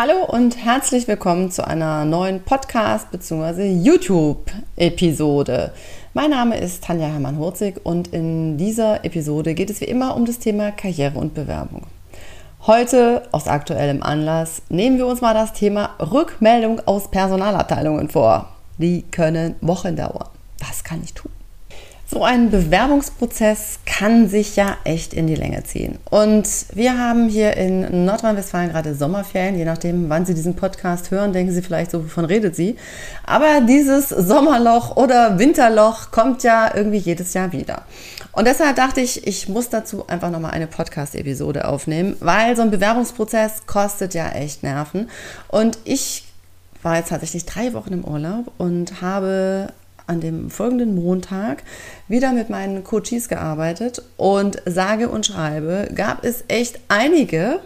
Hallo und herzlich willkommen zu einer neuen Podcast- bzw. YouTube-Episode. Mein Name ist Tanja Hermann-Hurzig und in dieser Episode geht es wie immer um das Thema Karriere und Bewerbung. Heute, aus aktuellem Anlass, nehmen wir uns mal das Thema Rückmeldung aus Personalabteilungen vor. Die können Wochen dauern. Was kann ich tun? So ein Bewerbungsprozess kann sich ja echt in die Länge ziehen. Und wir haben hier in Nordrhein-Westfalen gerade Sommerferien. Je nachdem, wann Sie diesen Podcast hören, denken Sie vielleicht so, wovon redet sie. Aber dieses Sommerloch oder Winterloch kommt ja irgendwie jedes Jahr wieder. Und deshalb dachte ich, ich muss dazu einfach nochmal eine Podcast-Episode aufnehmen, weil so ein Bewerbungsprozess kostet ja echt Nerven. Und ich war jetzt tatsächlich drei Wochen im Urlaub und habe an dem folgenden Montag wieder mit meinen Coaches gearbeitet und sage und schreibe, gab es echt einige,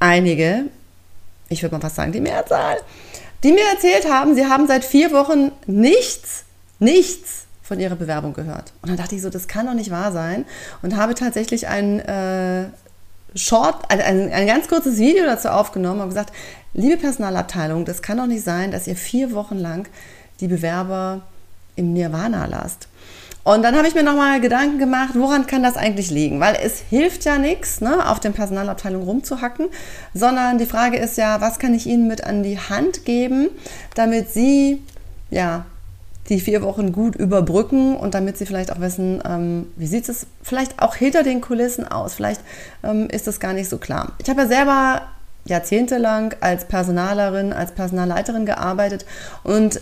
einige, ich würde mal fast sagen die Mehrzahl, die mir erzählt haben, sie haben seit vier Wochen nichts, nichts von ihrer Bewerbung gehört. Und dann dachte ich so, das kann doch nicht wahr sein und habe tatsächlich ein äh, Short, also ein, ein ganz kurzes Video dazu aufgenommen und gesagt, liebe Personalabteilung, das kann doch nicht sein, dass ihr vier Wochen lang die Bewerber im Nirvana lasst. Und dann habe ich mir nochmal Gedanken gemacht, woran kann das eigentlich liegen? Weil es hilft ja nichts, ne, auf den Personalabteilung rumzuhacken, sondern die Frage ist ja, was kann ich Ihnen mit an die Hand geben, damit Sie ja die vier Wochen gut überbrücken und damit Sie vielleicht auch wissen, ähm, wie sieht es vielleicht auch hinter den Kulissen aus? Vielleicht ähm, ist das gar nicht so klar. Ich habe ja selber jahrzehntelang als Personalerin, als Personalleiterin gearbeitet und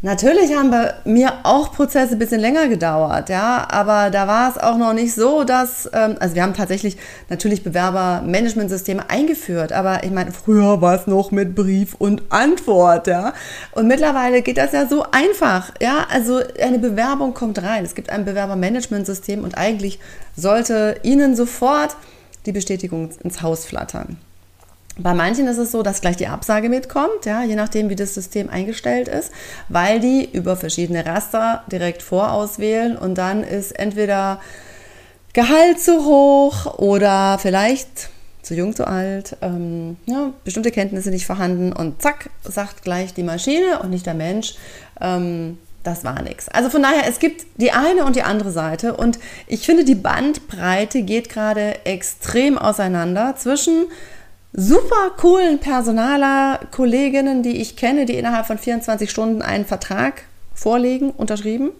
Natürlich haben bei mir auch Prozesse ein bisschen länger gedauert, ja, aber da war es auch noch nicht so, dass, ähm, also wir haben tatsächlich natürlich Bewerbermanagementsysteme eingeführt, aber ich meine, früher war es noch mit Brief und Antwort, ja, und mittlerweile geht das ja so einfach, ja, also eine Bewerbung kommt rein, es gibt ein Bewerbermanagementsystem und eigentlich sollte Ihnen sofort die Bestätigung ins Haus flattern. Bei manchen ist es so, dass gleich die Absage mitkommt, ja, je nachdem, wie das System eingestellt ist, weil die über verschiedene Raster direkt vorauswählen und dann ist entweder Gehalt zu hoch oder vielleicht zu jung, zu alt, ähm, ja, bestimmte Kenntnisse nicht vorhanden und zack, sagt gleich die Maschine und nicht der Mensch, ähm, das war nichts. Also von daher, es gibt die eine und die andere Seite und ich finde, die Bandbreite geht gerade extrem auseinander zwischen super coolen Personaler, Kolleginnen, die ich kenne, die innerhalb von 24 Stunden einen Vertrag vorlegen, unterschrieben.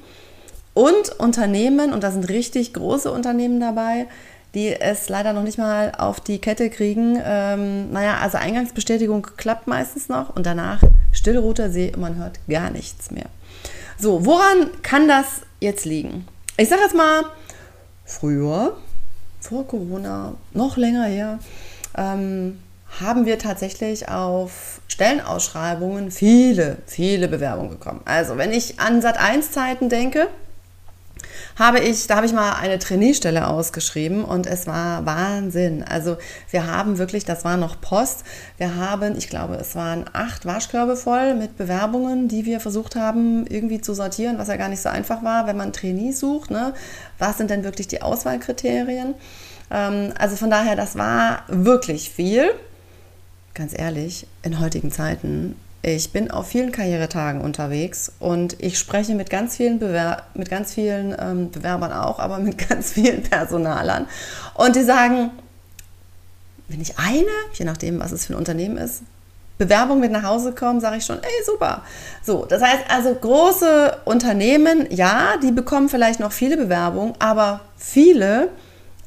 Und Unternehmen, und da sind richtig große Unternehmen dabei, die es leider noch nicht mal auf die Kette kriegen. Ähm, naja, also Eingangsbestätigung klappt meistens noch und danach stillroter See man hört gar nichts mehr. So, woran kann das jetzt liegen? Ich sage jetzt mal, früher, vor Corona, noch länger her, ähm, haben wir tatsächlich auf Stellenausschreibungen viele, viele Bewerbungen bekommen. Also wenn ich an Sat1-Zeiten denke, habe ich, da habe ich mal eine Trainierstelle ausgeschrieben und es war Wahnsinn. Also wir haben wirklich, das war noch Post, wir haben, ich glaube, es waren acht Waschkörbe voll mit Bewerbungen, die wir versucht haben irgendwie zu sortieren, was ja gar nicht so einfach war, wenn man Trainee sucht. Ne? Was sind denn wirklich die Auswahlkriterien? Ähm, also von daher, das war wirklich viel. Ganz ehrlich, in heutigen Zeiten, ich bin auf vielen Karrieretagen unterwegs und ich spreche mit ganz vielen, Bewer mit ganz vielen ähm, Bewerbern auch, aber mit ganz vielen Personalern. Und die sagen, wenn ich eine, je nachdem, was es für ein Unternehmen ist, Bewerbung mit nach Hause kommen, sage ich schon, ey, super. So, das heißt also, große Unternehmen, ja, die bekommen vielleicht noch viele Bewerbungen, aber viele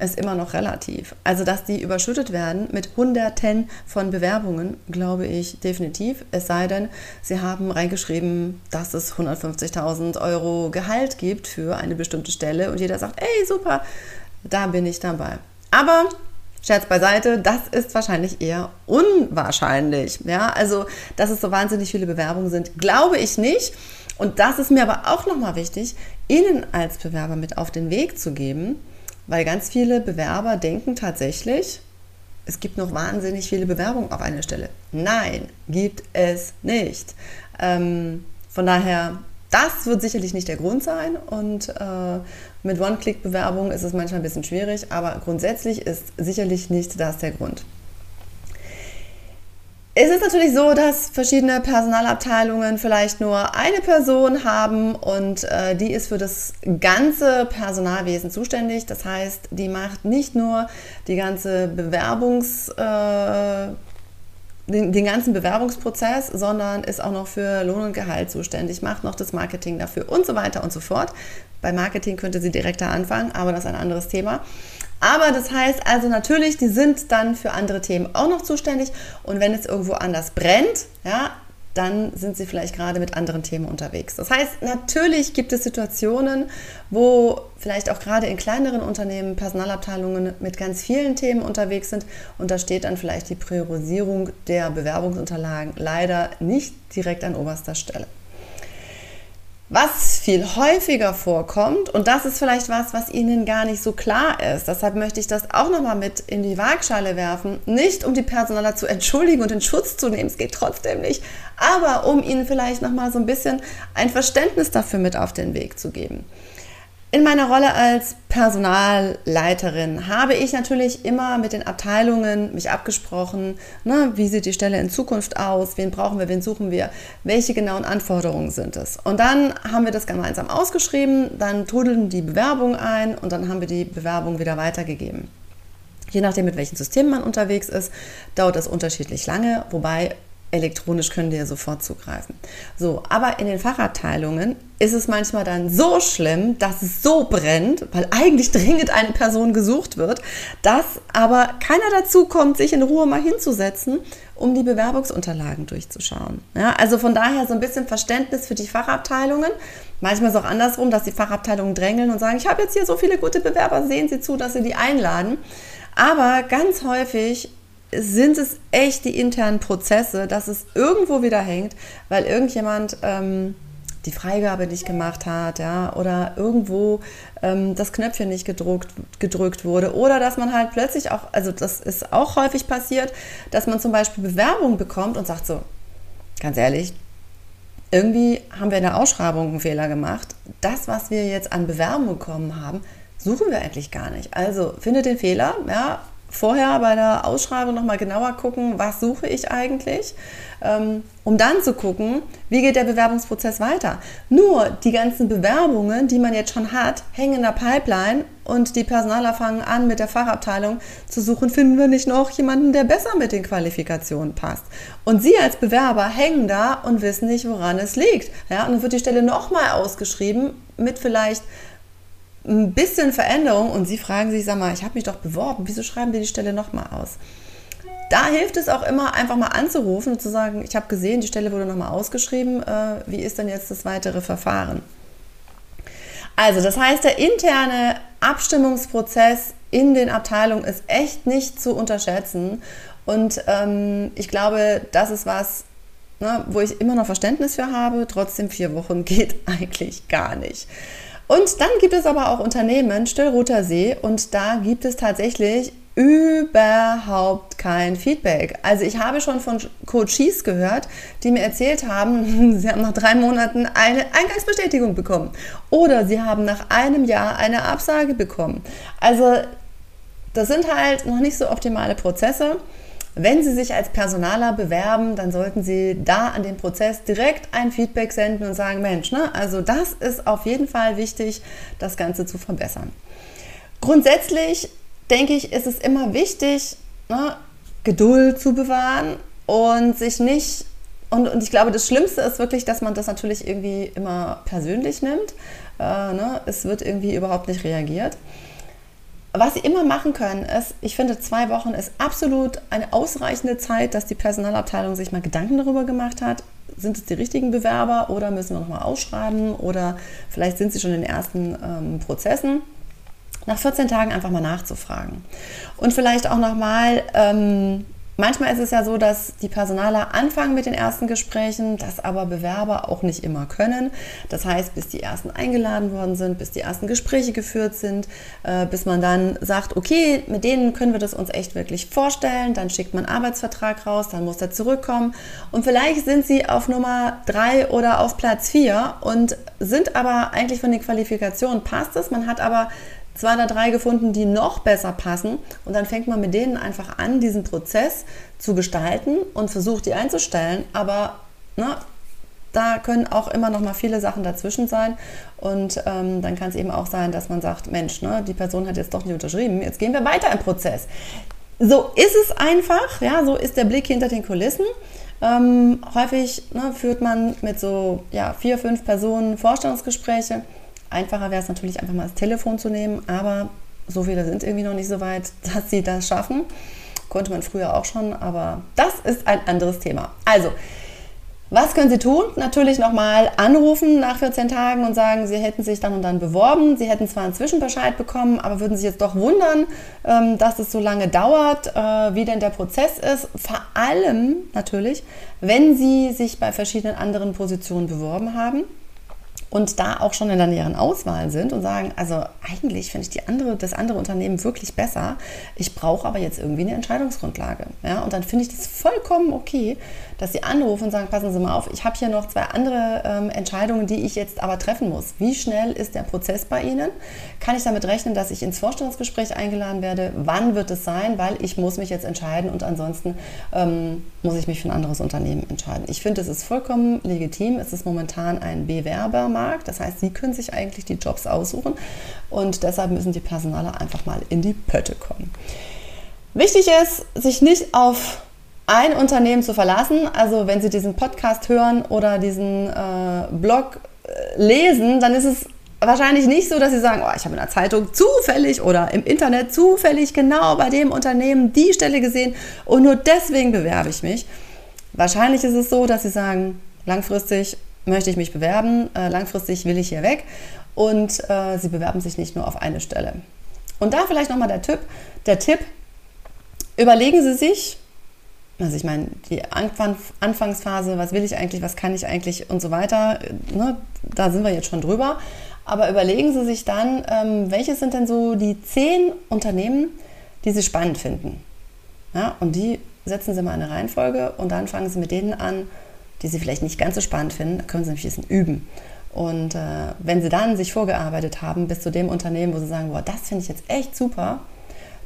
ist immer noch relativ. Also, dass die überschüttet werden mit Hunderten von Bewerbungen, glaube ich definitiv. Es sei denn, sie haben reingeschrieben, dass es 150.000 Euro Gehalt gibt für eine bestimmte Stelle und jeder sagt, ey, super, da bin ich dabei. Aber Scherz beiseite, das ist wahrscheinlich eher unwahrscheinlich. Ja, also, dass es so wahnsinnig viele Bewerbungen sind, glaube ich nicht. Und das ist mir aber auch nochmal wichtig, Ihnen als Bewerber mit auf den Weg zu geben, weil ganz viele Bewerber denken tatsächlich, es gibt noch wahnsinnig viele Bewerbungen auf eine Stelle. Nein, gibt es nicht. Ähm, von daher, das wird sicherlich nicht der Grund sein und äh, mit One-Click-Bewerbungen ist es manchmal ein bisschen schwierig, aber grundsätzlich ist sicherlich nicht das der Grund. Es ist natürlich so, dass verschiedene Personalabteilungen vielleicht nur eine Person haben und äh, die ist für das ganze Personalwesen zuständig. Das heißt, die macht nicht nur die ganze Bewerbungs, äh, den, den, ganzen Bewerbungsprozess, sondern ist auch noch für Lohn und Gehalt zuständig, macht noch das Marketing dafür und so weiter und so fort. Bei Marketing könnte sie direkter anfangen, aber das ist ein anderes Thema. Aber das heißt also natürlich, die sind dann für andere Themen auch noch zuständig. Und wenn es irgendwo anders brennt, ja, dann sind sie vielleicht gerade mit anderen Themen unterwegs. Das heißt, natürlich gibt es Situationen, wo vielleicht auch gerade in kleineren Unternehmen Personalabteilungen mit ganz vielen Themen unterwegs sind und da steht dann vielleicht die Priorisierung der Bewerbungsunterlagen leider nicht direkt an oberster Stelle. Was viel häufiger vorkommt, und das ist vielleicht was, was Ihnen gar nicht so klar ist, deshalb möchte ich das auch nochmal mit in die Waagschale werfen, nicht um die Personaler zu entschuldigen und in Schutz zu nehmen, es geht trotzdem nicht, aber um Ihnen vielleicht nochmal so ein bisschen ein Verständnis dafür mit auf den Weg zu geben. In meiner Rolle als Personalleiterin habe ich natürlich immer mit den Abteilungen mich abgesprochen, ne, wie sieht die Stelle in Zukunft aus, wen brauchen wir, wen suchen wir, welche genauen Anforderungen sind es. Und dann haben wir das gemeinsam ausgeschrieben, dann trudeln die Bewerbungen ein und dann haben wir die Bewerbung wieder weitergegeben. Je nachdem, mit welchem System man unterwegs ist, dauert das unterschiedlich lange, wobei elektronisch können die ja sofort zugreifen. So, aber in den Fachabteilungen ist es manchmal dann so schlimm, dass es so brennt, weil eigentlich dringend eine Person gesucht wird, dass aber keiner dazu kommt, sich in Ruhe mal hinzusetzen, um die Bewerbungsunterlagen durchzuschauen. Ja, also von daher so ein bisschen Verständnis für die Fachabteilungen. Manchmal ist es auch andersrum, dass die Fachabteilungen drängeln und sagen, ich habe jetzt hier so viele gute Bewerber, sehen Sie zu, dass Sie die einladen. Aber ganz häufig sind es echt die internen Prozesse, dass es irgendwo wieder hängt, weil irgendjemand ähm, die Freigabe nicht gemacht hat, ja, oder irgendwo ähm, das Knöpfchen nicht gedruckt, gedrückt wurde, oder dass man halt plötzlich auch, also das ist auch häufig passiert, dass man zum Beispiel Bewerbung bekommt und sagt so, ganz ehrlich, irgendwie haben wir in der Ausschreibung einen Fehler gemacht. Das, was wir jetzt an Bewerbung bekommen haben, suchen wir eigentlich gar nicht. Also findet den Fehler, ja, vorher bei der Ausschreibung nochmal genauer gucken, was suche ich eigentlich, ähm, um dann zu gucken, wie geht der Bewerbungsprozess weiter. Nur die ganzen Bewerbungen, die man jetzt schon hat, hängen in der Pipeline und die Personaler fangen an, mit der Fachabteilung zu suchen, finden wir nicht noch jemanden, der besser mit den Qualifikationen passt. Und Sie als Bewerber hängen da und wissen nicht, woran es liegt. Ja, und dann wird die Stelle nochmal ausgeschrieben mit vielleicht ein bisschen Veränderung und Sie fragen sich, sag mal, ich habe mich doch beworben, wieso schreiben wir die Stelle nochmal aus? Da hilft es auch immer, einfach mal anzurufen und zu sagen, ich habe gesehen, die Stelle wurde nochmal ausgeschrieben, äh, wie ist denn jetzt das weitere Verfahren? Also, das heißt, der interne Abstimmungsprozess in den Abteilungen ist echt nicht zu unterschätzen. Und ähm, ich glaube, das ist was, ne, wo ich immer noch Verständnis für habe. Trotzdem vier Wochen geht eigentlich gar nicht. Und dann gibt es aber auch Unternehmen, Stillroter See, und da gibt es tatsächlich überhaupt kein Feedback. Also ich habe schon von Coaches gehört, die mir erzählt haben, sie haben nach drei Monaten eine Eingangsbestätigung bekommen oder sie haben nach einem Jahr eine Absage bekommen. Also das sind halt noch nicht so optimale Prozesse. Wenn Sie sich als Personaler bewerben, dann sollten Sie da an den Prozess direkt ein Feedback senden und sagen, Mensch, ne, also das ist auf jeden Fall wichtig, das Ganze zu verbessern. Grundsätzlich denke ich, ist es immer wichtig, ne, Geduld zu bewahren und sich nicht und, und, ich glaube, das Schlimmste ist wirklich, dass man das natürlich irgendwie immer persönlich nimmt. Äh, ne? Es wird irgendwie überhaupt nicht reagiert. Was Sie immer machen können, ist, ich finde, zwei Wochen ist absolut eine ausreichende Zeit, dass die Personalabteilung sich mal Gedanken darüber gemacht hat, sind es die richtigen Bewerber oder müssen wir nochmal ausschreiben oder vielleicht sind sie schon in den ersten ähm, Prozessen. Nach 14 Tagen einfach mal nachzufragen. Und vielleicht auch nochmal ähm, Manchmal ist es ja so, dass die Personaler anfangen mit den ersten Gesprächen, das aber Bewerber auch nicht immer können. Das heißt, bis die ersten eingeladen worden sind, bis die ersten Gespräche geführt sind, äh, bis man dann sagt, okay, mit denen können wir das uns echt wirklich vorstellen, dann schickt man einen Arbeitsvertrag raus, dann muss er zurückkommen. Und vielleicht sind sie auf Nummer drei oder auf Platz vier und sind aber eigentlich von den Qualifikationen passt es, man hat aber zwei oder drei gefunden, die noch besser passen. Und dann fängt man mit denen einfach an, diesen Prozess zu gestalten und versucht, die einzustellen. Aber na, da können auch immer noch mal viele Sachen dazwischen sein. Und ähm, dann kann es eben auch sein, dass man sagt, Mensch, ne, die Person hat jetzt doch nicht unterschrieben, jetzt gehen wir weiter im Prozess. So ist es einfach, ja, so ist der Blick hinter den Kulissen. Ähm, häufig ne, führt man mit so ja, vier, fünf Personen Vorstellungsgespräche. Einfacher wäre es natürlich einfach mal das Telefon zu nehmen, aber so viele sind irgendwie noch nicht so weit, dass sie das schaffen. Konnte man früher auch schon, aber das ist ein anderes Thema. Also, was können Sie tun? Natürlich nochmal anrufen nach 14 Tagen und sagen, Sie hätten sich dann und dann beworben. Sie hätten zwar einen Zwischenbescheid bekommen, aber würden sich jetzt doch wundern, ähm, dass es so lange dauert, äh, wie denn der Prozess ist. Vor allem natürlich, wenn Sie sich bei verschiedenen anderen Positionen beworben haben und da auch schon in der näheren Auswahl sind und sagen, also eigentlich finde ich die andere, das andere Unternehmen wirklich besser. Ich brauche aber jetzt irgendwie eine Entscheidungsgrundlage. Ja? Und dann finde ich das vollkommen okay, dass sie anrufen und sagen, passen Sie mal auf, ich habe hier noch zwei andere ähm, Entscheidungen, die ich jetzt aber treffen muss. Wie schnell ist der Prozess bei Ihnen? Kann ich damit rechnen, dass ich ins Vorstellungsgespräch eingeladen werde? Wann wird es sein? Weil ich muss mich jetzt entscheiden und ansonsten ähm, muss ich mich für ein anderes Unternehmen entscheiden. Ich finde, es ist vollkommen legitim. Es ist momentan ein Bewerbermarkt Markt. Das heißt, sie können sich eigentlich die Jobs aussuchen und deshalb müssen die Personaler einfach mal in die Pötte kommen. Wichtig ist, sich nicht auf ein Unternehmen zu verlassen. Also wenn Sie diesen Podcast hören oder diesen äh, Blog äh, lesen, dann ist es wahrscheinlich nicht so, dass Sie sagen, oh, ich habe in der Zeitung zufällig oder im Internet zufällig genau bei dem Unternehmen die Stelle gesehen und nur deswegen bewerbe ich mich. Wahrscheinlich ist es so, dass Sie sagen, langfristig möchte ich mich bewerben, äh, langfristig will ich hier weg und äh, sie bewerben sich nicht nur auf eine Stelle. Und da vielleicht nochmal der Tipp, der Tipp, überlegen Sie sich, also ich meine, die Anfangsphase, was will ich eigentlich, was kann ich eigentlich und so weiter, ne, da sind wir jetzt schon drüber. Aber überlegen Sie sich dann, ähm, welche sind denn so die zehn Unternehmen, die Sie spannend finden. Ja, und die setzen Sie mal in eine Reihenfolge und dann fangen Sie mit denen an, die Sie vielleicht nicht ganz so spannend finden, können Sie ein bisschen üben. Und äh, wenn Sie dann sich vorgearbeitet haben bis zu dem Unternehmen, wo Sie sagen, boah, das finde ich jetzt echt super,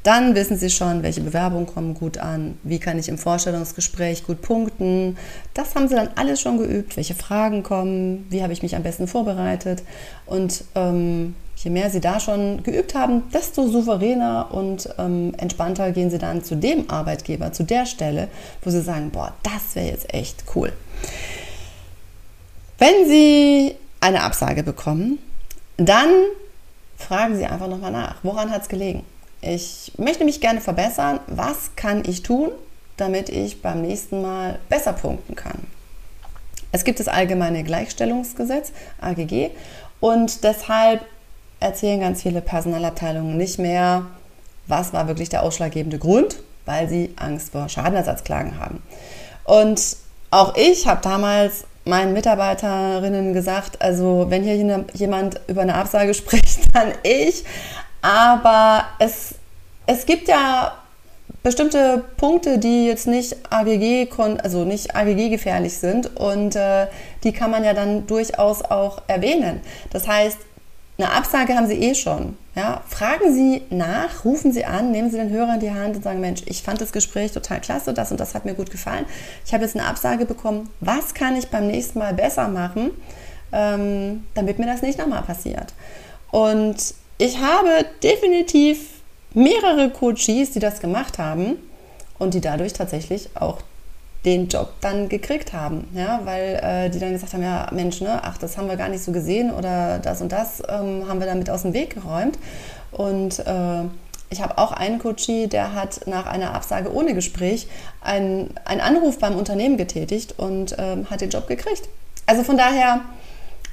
dann wissen Sie schon, welche Bewerbungen kommen gut an, wie kann ich im Vorstellungsgespräch gut punkten. Das haben Sie dann alles schon geübt, welche Fragen kommen, wie habe ich mich am besten vorbereitet. Und ähm, je mehr Sie da schon geübt haben, desto souveräner und ähm, entspannter gehen Sie dann zu dem Arbeitgeber, zu der Stelle, wo Sie sagen, boah, das wäre jetzt echt cool. Wenn Sie eine Absage bekommen, dann fragen Sie einfach nochmal nach, woran hat es gelegen? Ich möchte mich gerne verbessern. Was kann ich tun, damit ich beim nächsten Mal besser punkten kann? Es gibt das allgemeine Gleichstellungsgesetz, AGG, und deshalb erzählen ganz viele Personalabteilungen nicht mehr, was war wirklich der ausschlaggebende Grund, weil sie Angst vor Schadenersatzklagen haben. Und auch ich habe damals meinen Mitarbeiterinnen gesagt, also wenn hier jemand über eine Absage spricht, dann ich. Aber es, es gibt ja bestimmte Punkte, die jetzt nicht AGG, also nicht AGG gefährlich sind und äh, die kann man ja dann durchaus auch erwähnen. Das heißt, eine Absage haben Sie eh schon. Ja, fragen Sie nach, rufen Sie an, nehmen Sie den Hörer in die Hand und sagen, Mensch, ich fand das Gespräch total klasse, das und das hat mir gut gefallen. Ich habe jetzt eine Absage bekommen. Was kann ich beim nächsten Mal besser machen, ähm, damit mir das nicht nochmal passiert? Und ich habe definitiv mehrere Coaches, die das gemacht haben und die dadurch tatsächlich auch den Job dann gekriegt haben, ja, weil äh, die dann gesagt haben, ja Mensch, ne, ach, das haben wir gar nicht so gesehen oder das und das ähm, haben wir damit aus dem Weg geräumt und äh, ich habe auch einen Coachie, der hat nach einer Absage ohne Gespräch einen, Anruf beim Unternehmen getätigt und ähm, hat den Job gekriegt. Also von daher,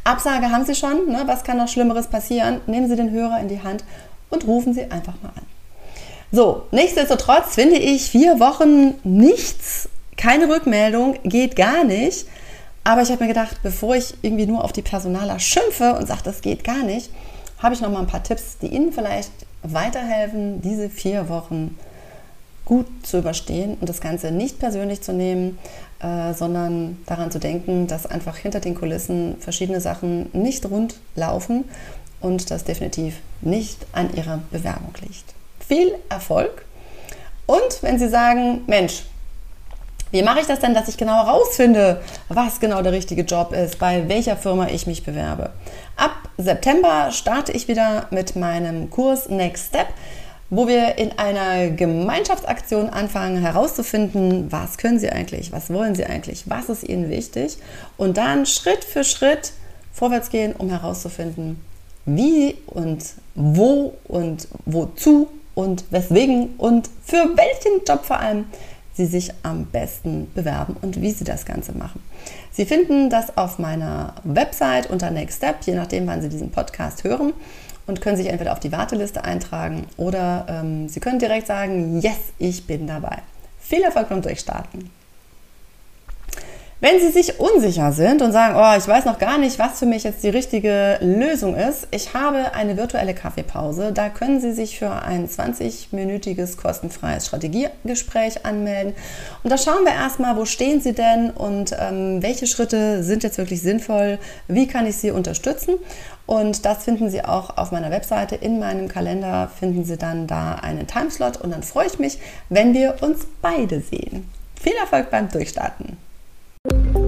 Absage haben Sie schon, ne? was kann noch Schlimmeres passieren? Nehmen Sie den Hörer in die Hand und rufen Sie einfach mal an. So, nichtsdestotrotz finde ich vier Wochen nichts keine Rückmeldung, geht gar nicht. Aber ich habe mir gedacht, bevor ich irgendwie nur auf die Personaler schimpfe und sage, das geht gar nicht, habe ich noch mal ein paar Tipps, die Ihnen vielleicht weiterhelfen, diese vier Wochen gut zu überstehen und das Ganze nicht persönlich zu nehmen, äh, sondern daran zu denken, dass einfach hinter den Kulissen verschiedene Sachen nicht rund laufen und das definitiv nicht an Ihrer Bewerbung liegt. Viel Erfolg! Und wenn Sie sagen, Mensch, wie mache ich das denn, dass ich genau herausfinde, was genau der richtige Job ist, bei welcher Firma ich mich bewerbe? Ab September starte ich wieder mit meinem Kurs Next Step, wo wir in einer Gemeinschaftsaktion anfangen herauszufinden, was können Sie eigentlich, was wollen Sie eigentlich, was ist Ihnen wichtig und dann Schritt für Schritt vorwärts gehen, um herauszufinden, wie und wo und wozu und weswegen und für welchen Job vor allem Sie sich am besten bewerben und wie Sie das Ganze machen. Sie finden das auf meiner Website unter Next Step, je nachdem, wann Sie diesen Podcast hören und können sich entweder auf die Warteliste eintragen oder ähm, Sie können direkt sagen, yes, ich bin dabei. Viel Erfolg beim Durchstarten! Wenn Sie sich unsicher sind und sagen, oh, ich weiß noch gar nicht, was für mich jetzt die richtige Lösung ist, ich habe eine virtuelle Kaffeepause. Da können Sie sich für ein 20-minütiges kostenfreies Strategiegespräch anmelden. Und da schauen wir erstmal, wo stehen Sie denn und ähm, welche Schritte sind jetzt wirklich sinnvoll, wie kann ich Sie unterstützen. Und das finden Sie auch auf meiner Webseite. In meinem Kalender finden Sie dann da einen Timeslot und dann freue ich mich, wenn wir uns beide sehen. Viel Erfolg beim Durchstarten! you